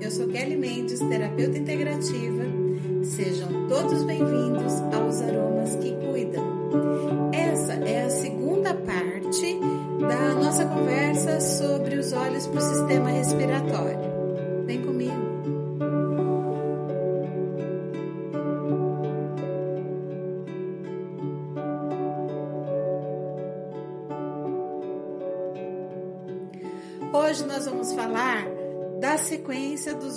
Eu sou Kelly Mendes, terapeuta integrativa. Sejam todos bem-vindos aos Aromas que Cuidam. Essa é a segunda parte da nossa conversa sobre os olhos para o sistema respiratório. Vem comigo.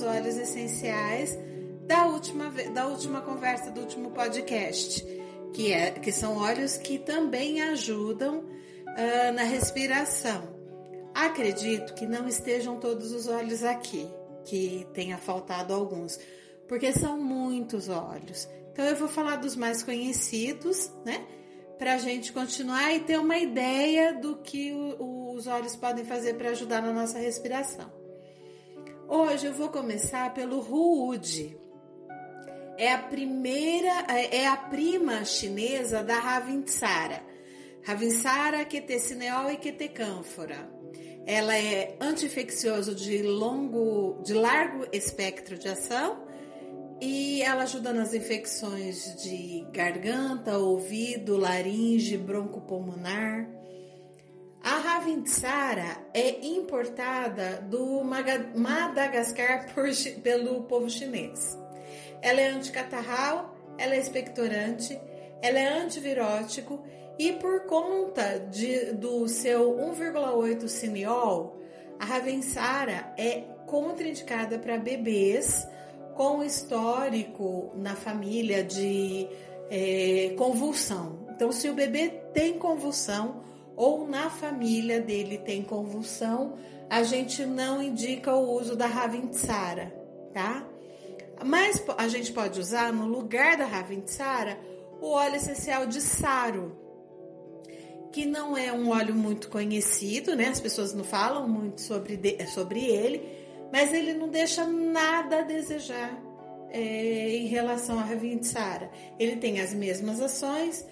Óleos essenciais da última, da última conversa, do último podcast, que, é, que são óleos que também ajudam uh, na respiração. Acredito que não estejam todos os óleos aqui, que tenha faltado alguns, porque são muitos óleos. Então eu vou falar dos mais conhecidos, né? Para a gente continuar e ter uma ideia do que o, os óleos podem fazer para ajudar na nossa respiração. Hoje eu vou começar pelo Ruud. É a primeira, é a prima chinesa da Ravintsara. Ravintsara, quetecineol e quetecânfora. Ela é anti-infeccioso de longo, de largo espectro de ação e ela ajuda nas infecções de garganta, ouvido, laringe, broncopulmonar. A Ravintsara é importada do Madagascar por, pelo povo chinês. Ela é anticatarral, ela é expectorante, ela é antivirótico e por conta de, do seu 1,8 cineol, a Ravensara é contraindicada para bebês com histórico na família de é, convulsão. Então, se o bebê tem convulsão ou na família dele tem convulsão, a gente não indica o uso da Ravintsara, tá? Mas a gente pode usar no lugar da Ravintsara o óleo essencial de Saro, que não é um óleo muito conhecido, né? As pessoas não falam muito sobre, sobre ele, mas ele não deixa nada a desejar é, em relação à Ravintsara. Ele tem as mesmas ações,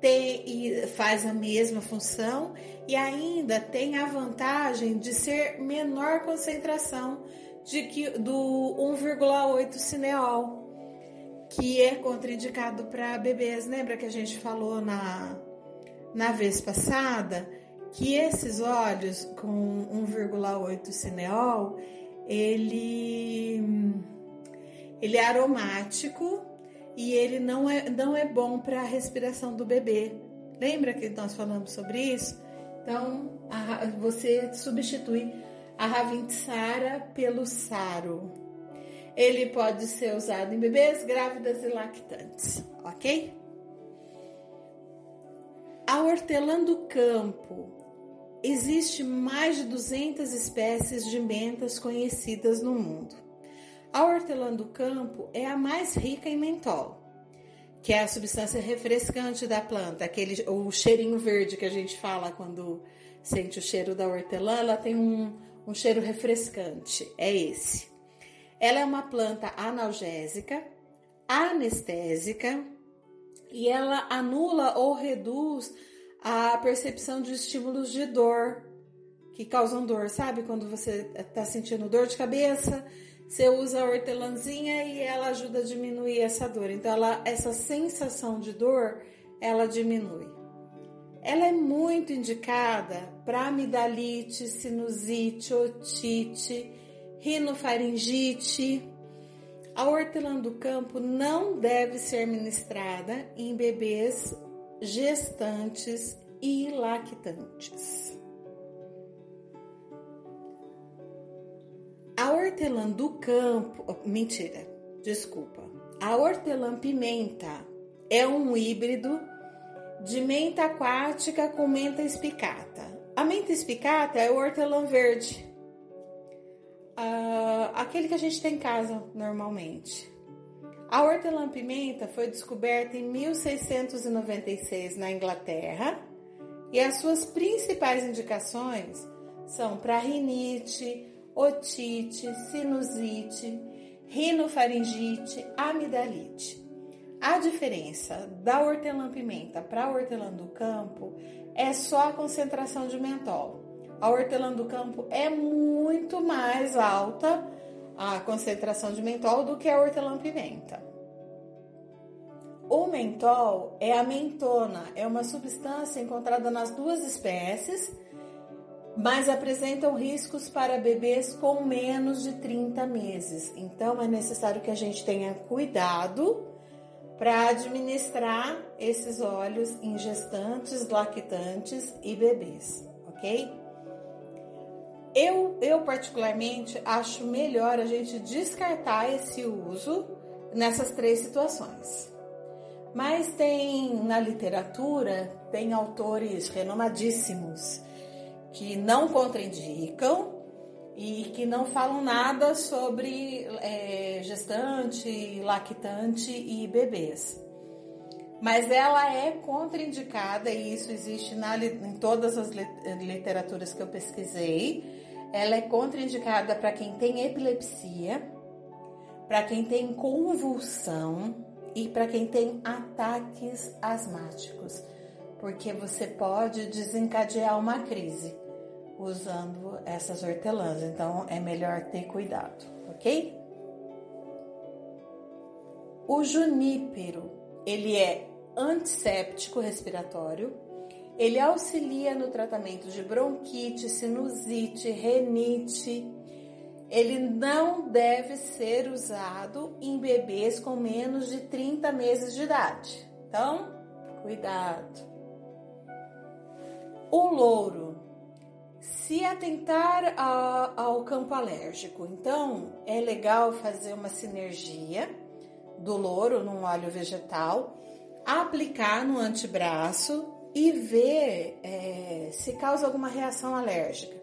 tem e faz a mesma função e ainda tem a vantagem de ser menor concentração de que do 1,8 cineol, que é contraindicado para bebês. Lembra que a gente falou na na vez passada que esses óleos com 1,8 cineol, ele ele é aromático e ele não é, não é bom para a respiração do bebê. Lembra que nós falamos sobre isso? Então, a, você substitui a Ravintsara pelo Saro. Ele pode ser usado em bebês, grávidas e lactantes, ok? A hortelã do campo. Existe mais de 200 espécies de mentas conhecidas no mundo. A hortelã do campo é a mais rica em mentol, que é a substância refrescante da planta, aquele o cheirinho verde que a gente fala quando sente o cheiro da hortelã, ela tem um, um cheiro refrescante, é esse. Ela é uma planta analgésica, anestésica e ela anula ou reduz a percepção de estímulos de dor que causam dor, sabe? Quando você está sentindo dor de cabeça, você usa a hortelãzinha e ela ajuda a diminuir essa dor. Então, ela, essa sensação de dor, ela diminui. Ela é muito indicada para amidalite, sinusite, otite, rinofaringite. A hortelã do campo não deve ser ministrada em bebês gestantes e lactantes. A hortelã do campo, oh, mentira, desculpa. A hortelã pimenta é um híbrido de menta aquática com menta espicata. A menta espicata é o hortelã verde, uh, aquele que a gente tem em casa normalmente. A hortelã-pimenta foi descoberta em 1696 na Inglaterra e as suas principais indicações são para rinite, otite, sinusite, rinofaringite, amidalite. A diferença da hortelã-pimenta para a hortelã do campo é só a concentração de mentol. A hortelã do campo é muito mais alta a concentração de mentol do que a hortelã-pimenta. O mentol é a mentona, é uma substância encontrada nas duas espécies, mas apresentam riscos para bebês com menos de 30 meses. Então é necessário que a gente tenha cuidado para administrar esses óleos em gestantes, lactantes e bebês, ok? Eu, eu particularmente acho melhor a gente descartar esse uso nessas três situações. Mas tem na literatura, tem autores renomadíssimos que não contraindicam e que não falam nada sobre é, gestante, lactante e bebês. Mas ela é contraindicada, e isso existe na, em todas as literaturas que eu pesquisei. Ela é contraindicada para quem tem epilepsia, para quem tem convulsão e para quem tem ataques asmáticos, porque você pode desencadear uma crise usando essas hortelãs. Então é melhor ter cuidado, ok? O junípero, ele é antisséptico respiratório, ele auxilia no tratamento de bronquite, sinusite, renite. Ele não deve ser usado em bebês com menos de 30 meses de idade. Então, cuidado. O louro se atentar a, ao campo alérgico. Então, é legal fazer uma sinergia do louro num óleo vegetal, aplicar no antebraço e ver é, se causa alguma reação alérgica.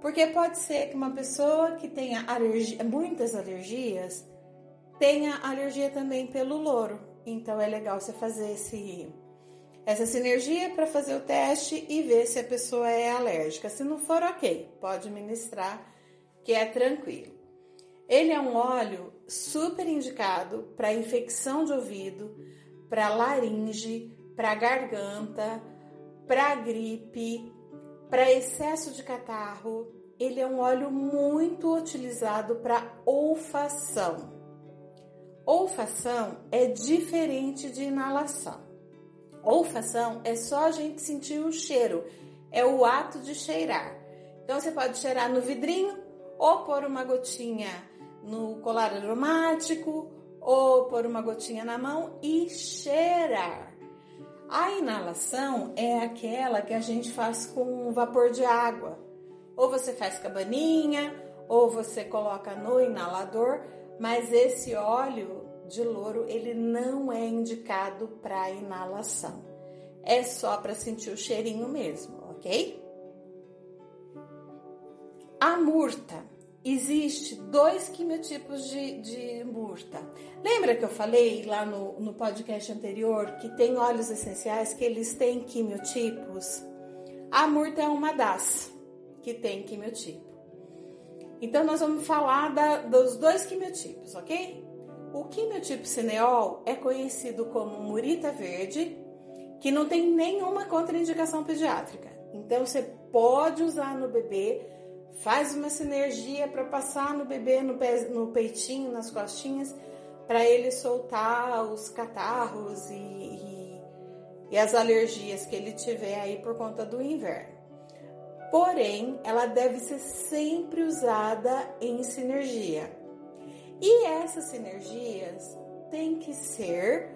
Porque pode ser que uma pessoa que tenha alergia, muitas alergias tenha alergia também pelo louro. Então é legal você fazer esse essa sinergia para fazer o teste e ver se a pessoa é alérgica. Se não for, ok, pode ministrar, que é tranquilo. Ele é um óleo super indicado para infecção de ouvido, para laringe, para garganta, para gripe, para excesso de catarro. Ele é um óleo muito utilizado para olfação. Olfação é diferente de inalação. Olfação é só a gente sentir o cheiro, é o ato de cheirar. Então você pode cheirar no vidrinho ou pôr uma gotinha no colar aromático ou pôr uma gotinha na mão e cheirar. A inalação é aquela que a gente faz com vapor de água. Ou você faz cabaninha, ou você coloca no inalador, mas esse óleo de louro ele não é indicado para inalação. É só para sentir o cheirinho mesmo, ok? A murta. Existe dois quimiotipos de, de murta. Lembra que eu falei lá no, no podcast anterior que tem óleos essenciais que eles têm quimiotipos? A murta é uma das que tem quimiotipo. Então, nós vamos falar da, dos dois quimiotipos, ok? O quimiotipo é conhecido como murita verde, que não tem nenhuma contraindicação pediátrica. Então você pode usar no bebê, faz uma sinergia para passar no bebê no, pe no peitinho, nas costinhas, para ele soltar os catarros e, e, e as alergias que ele tiver aí por conta do inverno. Porém, ela deve ser sempre usada em sinergia. E essas sinergias têm que ser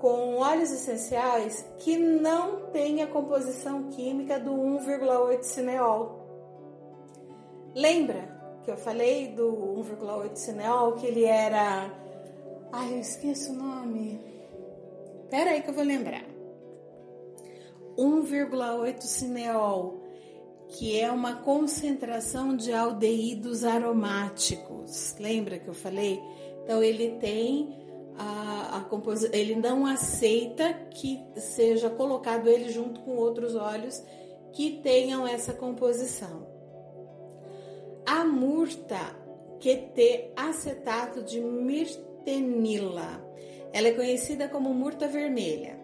com óleos essenciais que não têm a composição química do 1,8 cineol. Lembra que eu falei do 1,8 cineol que ele era. Ai, eu esqueço o nome. Pera aí que eu vou lembrar. 1,8 cineol que é uma concentração de aldeídos aromáticos. Lembra que eu falei? Então ele tem a, a composição, ele não aceita que seja colocado ele junto com outros óleos que tenham essa composição. A murta QT acetato de mirtenila. Ela é conhecida como murta vermelha.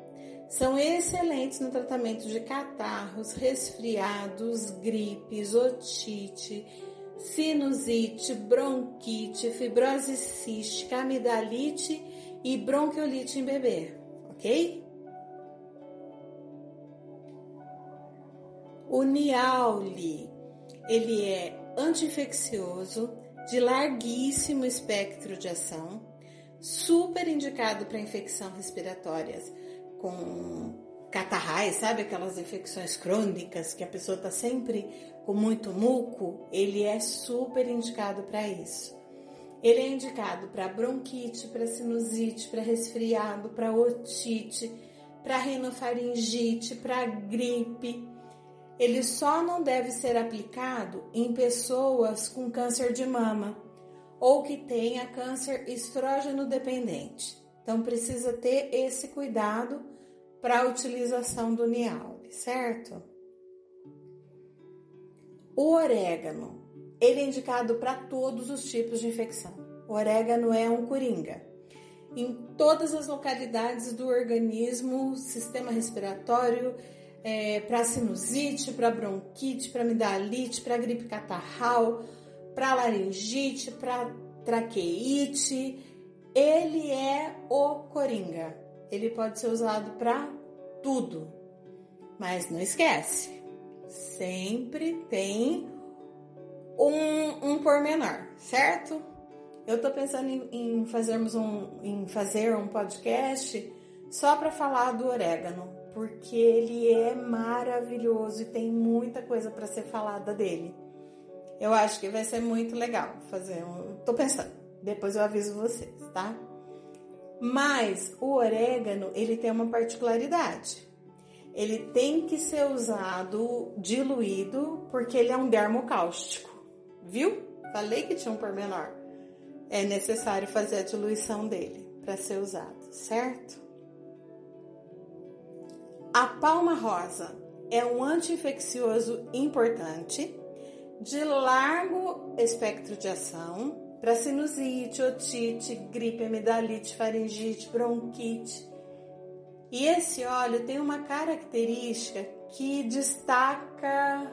São excelentes no tratamento de catarros, resfriados, gripes, otite, sinusite, bronquite, fibrose cística, amidalite e bronquiolite em bebê, ok? O Niauli, ele é anti-infeccioso, de larguíssimo espectro de ação, super indicado para infecção respiratórias com catarrais, sabe aquelas infecções crônicas que a pessoa está sempre com muito muco? Ele é super indicado para isso. Ele é indicado para bronquite, para sinusite, para resfriado, para otite, para rinofaringite, para gripe. Ele só não deve ser aplicado em pessoas com câncer de mama ou que tenha câncer estrógeno dependente. Então precisa ter esse cuidado para a utilização do Niauli, certo? O orégano, ele é indicado para todos os tipos de infecção. O orégano é um coringa. Em todas as localidades do organismo, sistema respiratório, é, para sinusite, para bronquite, para amidalite, para gripe catarral, para laringite, para traqueite, ele é o coringa. Ele pode ser usado para tudo. Mas não esquece, sempre tem um, um pormenor, certo? Eu tô pensando em, em, fazermos um, em fazer um podcast só para falar do orégano, porque ele é maravilhoso e tem muita coisa para ser falada dele. Eu acho que vai ser muito legal fazer um. Tô pensando, depois eu aviso vocês, tá? Mas o orégano, ele tem uma particularidade. Ele tem que ser usado diluído porque ele é um dermocáustico. Viu? Falei que tinha um pormenor. É necessário fazer a diluição dele para ser usado, certo? A palma rosa é um anti-infeccioso importante de largo espectro de ação para sinusite, otite, gripe, amidalite, faringite, bronquite. E esse óleo tem uma característica que destaca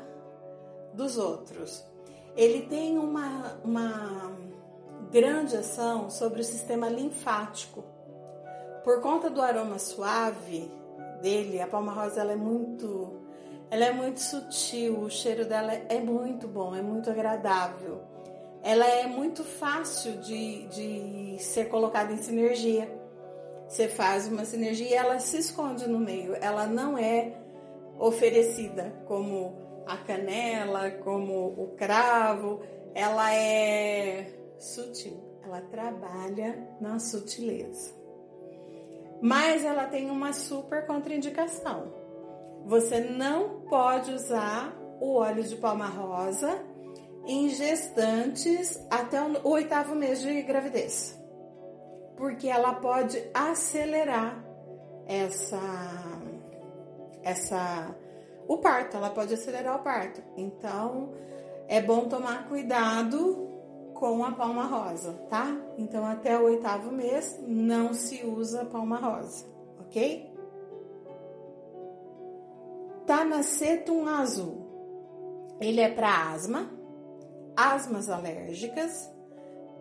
dos outros. Ele tem uma, uma grande ação sobre o sistema linfático. Por conta do aroma suave dele, a palma rosa ela é muito, ela é muito sutil, o cheiro dela é muito bom, é muito agradável ela é muito fácil de, de ser colocada em sinergia. Você faz uma sinergia e ela se esconde no meio. Ela não é oferecida como a canela, como o cravo. Ela é sutil. Ela trabalha na sutileza. Mas ela tem uma super contraindicação. Você não pode usar o óleo de palma rosa em gestantes até o oitavo mês de gravidez, porque ela pode acelerar essa essa o parto, ela pode acelerar o parto. Então é bom tomar cuidado com a palma rosa, tá? Então até o oitavo mês não se usa palma rosa, ok? Tanacetum azul. Ele é para asma, asmas alérgicas,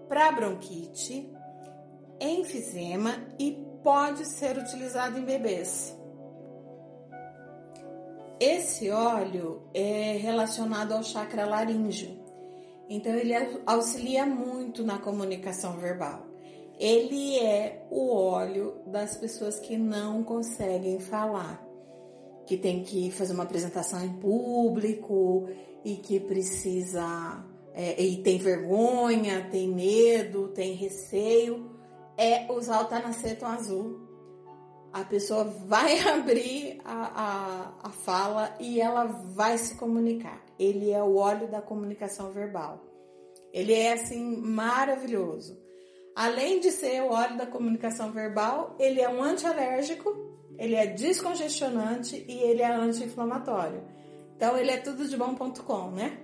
para bronquite, enfisema e pode ser utilizado em bebês. Esse óleo é relacionado ao chakra laríngeo, então ele auxilia muito na comunicação verbal. Ele é o óleo das pessoas que não conseguem falar, que tem que fazer uma apresentação em público e que precisa é, e tem vergonha, tem medo, tem receio, é usar o tanaceton azul. A pessoa vai abrir a, a, a fala e ela vai se comunicar. Ele é o óleo da comunicação verbal. Ele é assim maravilhoso. Além de ser o óleo da comunicação verbal, ele é um antialérgico, ele é descongestionante e ele é anti-inflamatório. Então ele é tudo de bom.com, né?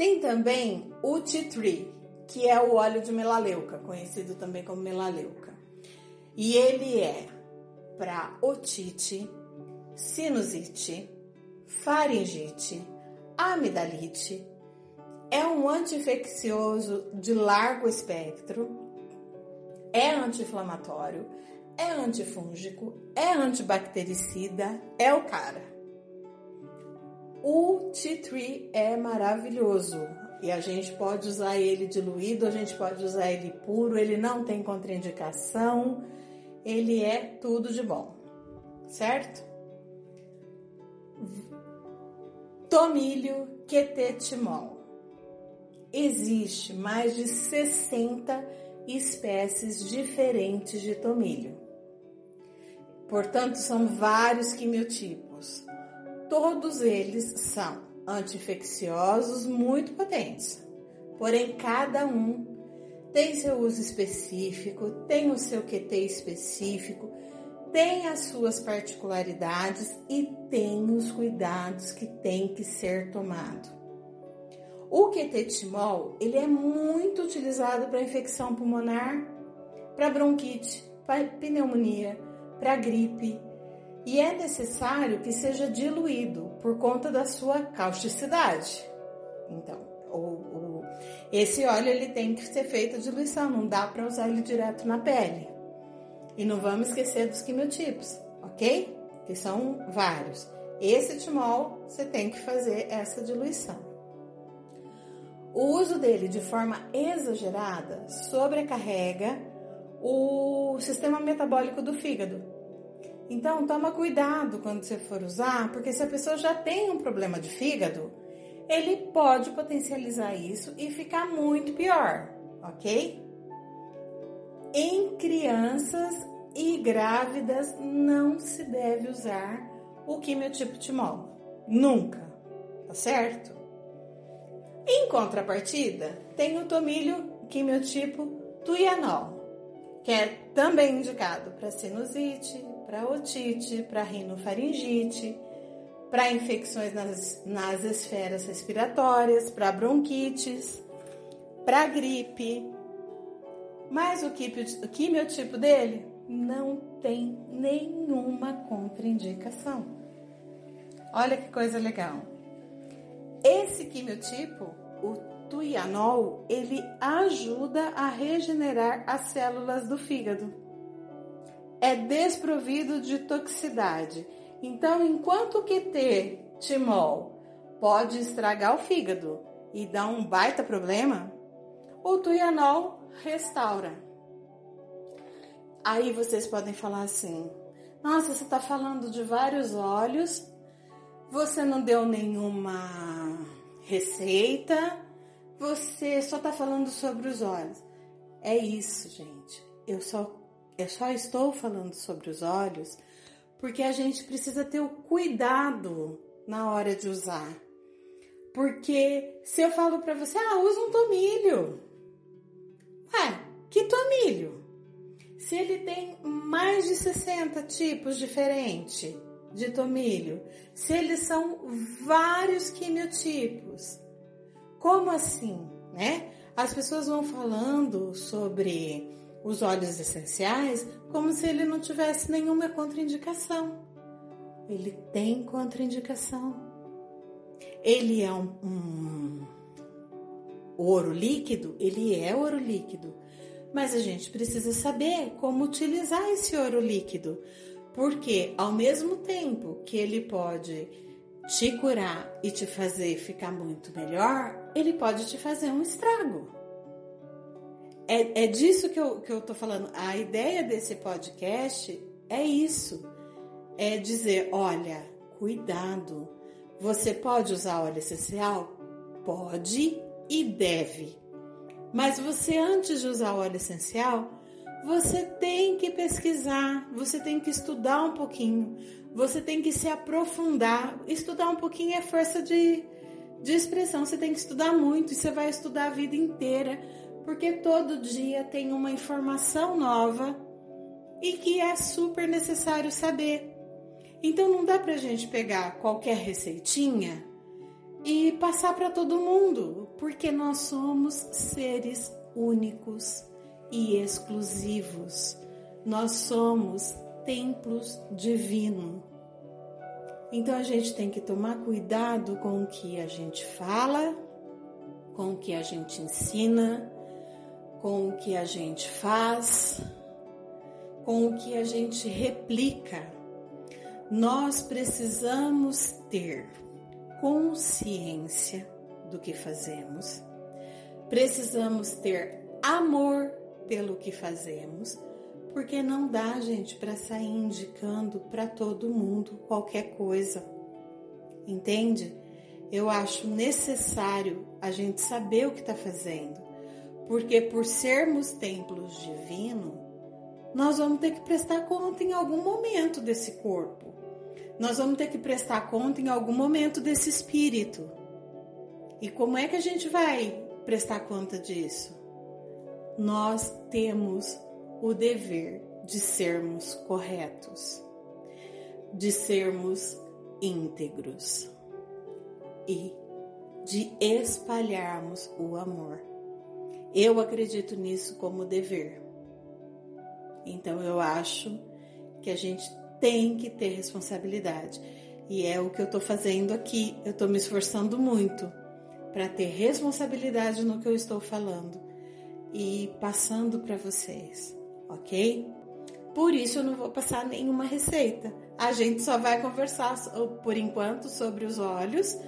Tem também o tea tree, que é o óleo de melaleuca, conhecido também como melaleuca. E ele é para otite, sinusite, faringite, amidalite, é um anti-infeccioso de largo espectro, é anti-inflamatório, é antifúngico, é antibactericida, é o cara. O Tea Tree é maravilhoso e a gente pode usar ele diluído, a gente pode usar ele puro, ele não tem contraindicação, ele é tudo de bom, certo? Tomilho quetetimol. Existe mais de 60 espécies diferentes de tomilho. Portanto, são vários quimiotipos. Todos eles são anti-infecciosos muito potentes. Porém, cada um tem seu uso específico, tem o seu QT específico, tem as suas particularidades e tem os cuidados que tem que ser tomado. O quetetimol, ele é muito utilizado para infecção pulmonar, para bronquite, para pneumonia, para gripe, e é necessário que seja diluído por conta da sua causticidade. Então, o, o, esse óleo ele tem que ser feito a diluição, não dá para usar ele direto na pele. E não vamos esquecer dos quimiotipos, ok? Que são vários. Esse timol, você tem que fazer essa diluição. O uso dele de forma exagerada sobrecarrega o sistema metabólico do fígado. Então, toma cuidado quando você for usar, porque se a pessoa já tem um problema de fígado, ele pode potencializar isso e ficar muito pior, ok? Em crianças e grávidas não se deve usar o quimiotipo timol. Nunca, tá certo? Em contrapartida, tem o tomilho quimiotipo tuianol, que é também indicado para sinusite, para otite, para rinofaringite, para infecções nas, nas esferas respiratórias, para bronquites, para gripe. Mas o, o quimiotipo dele não tem nenhuma contraindicação. Olha que coisa legal. Esse quimiotipo, o tuianol, ele ajuda a regenerar as células do fígado. É desprovido de toxicidade. Então, enquanto o QT timol pode estragar o fígado e dar um baita problema, o tuianol restaura. Aí vocês podem falar assim: nossa, você está falando de vários óleos, você não deu nenhuma receita, você só está falando sobre os óleos. É isso, gente. Eu só, eu só estou falando sobre os óleos porque a gente precisa ter o cuidado na hora de usar. Porque se eu falo para você, ah, usa um tomilho. Ué, que tomilho? Se ele tem mais de 60 tipos diferentes de tomilho, se eles são vários quimiotipos, como assim, né? As pessoas vão falando sobre os óleos essenciais como se ele não tivesse nenhuma contraindicação. Ele tem contraindicação. Ele é um, um ouro líquido? Ele é ouro líquido mas a gente precisa saber como utilizar esse ouro líquido, porque ao mesmo tempo que ele pode te curar e te fazer ficar muito melhor, ele pode te fazer um estrago. É, é disso que eu, que eu tô falando. A ideia desse podcast é isso: é dizer, olha, cuidado. Você pode usar óleo essencial? Pode e deve. Mas você, antes de usar óleo essencial, você tem que pesquisar, você tem que estudar um pouquinho, você tem que se aprofundar. Estudar um pouquinho é força de, de expressão, você tem que estudar muito e você vai estudar a vida inteira, porque todo dia tem uma informação nova e que é super necessário saber. Então não dá pra gente pegar qualquer receitinha e passar para todo mundo, porque nós somos seres únicos e exclusivos. Nós somos templos divinos. Então a gente tem que tomar cuidado com o que a gente fala, com o que a gente ensina, com o que a gente faz, com o que a gente replica. Nós precisamos ter consciência do que fazemos, precisamos ter amor pelo que fazemos, porque não dá, gente, para sair indicando para todo mundo qualquer coisa. Entende? Eu acho necessário a gente saber o que está fazendo, porque por sermos templos divinos, nós vamos ter que prestar conta em algum momento desse corpo. Nós vamos ter que prestar conta em algum momento desse espírito. E como é que a gente vai prestar conta disso? Nós temos o dever de sermos corretos, de sermos íntegros e de espalharmos o amor. Eu acredito nisso como dever. Então eu acho que a gente tem que ter responsabilidade. E é o que eu estou fazendo aqui. Eu estou me esforçando muito para ter responsabilidade no que eu estou falando e passando para vocês, ok? Por isso eu não vou passar nenhuma receita. A gente só vai conversar por enquanto sobre os olhos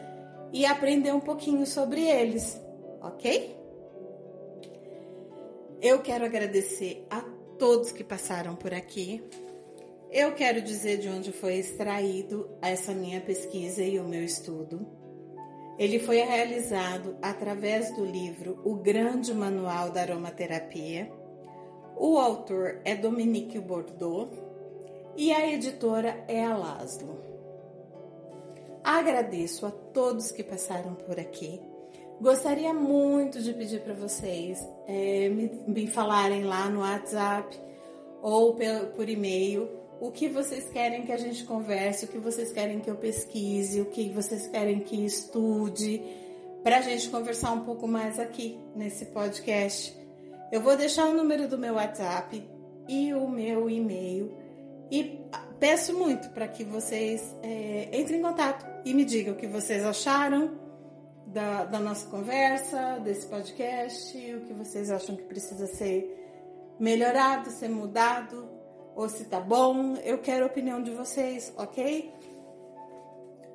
e aprender um pouquinho sobre eles, ok? Eu quero agradecer a todos que passaram por aqui. Eu quero dizer de onde foi extraído essa minha pesquisa e o meu estudo. Ele foi realizado através do livro O Grande Manual da Aromaterapia. O autor é Dominique Bordeaux e a editora é a Laszlo. Agradeço a todos que passaram por aqui. Gostaria muito de pedir para vocês é, me, me, falarem lá no WhatsApp ou por, por e-mail o que vocês querem que a gente converse, o que vocês querem que eu pesquise, o que vocês querem que estude, para a gente conversar um pouco mais aqui nesse podcast. Eu vou deixar o número do meu WhatsApp e o meu e-mail e peço muito para que vocês é, entrem em contato e me digam o que vocês acharam da, da nossa conversa, desse podcast, o que vocês acham que precisa ser melhorado, ser mudado, ou se tá bom. Eu quero a opinião de vocês, ok?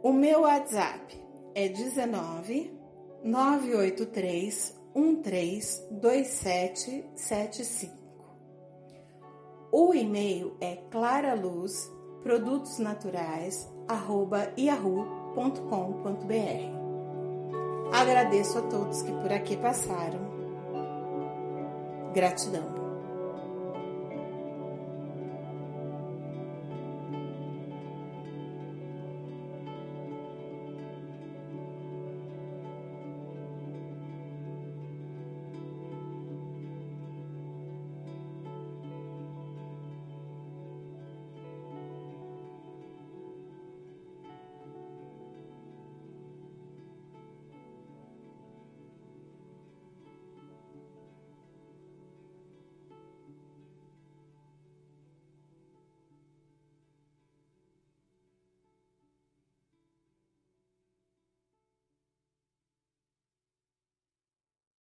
O meu WhatsApp é 19 983 132775. O e-mail é claraluz produtos naturais yahoo.com.br. Agradeço a todos que por aqui passaram. Gratidão.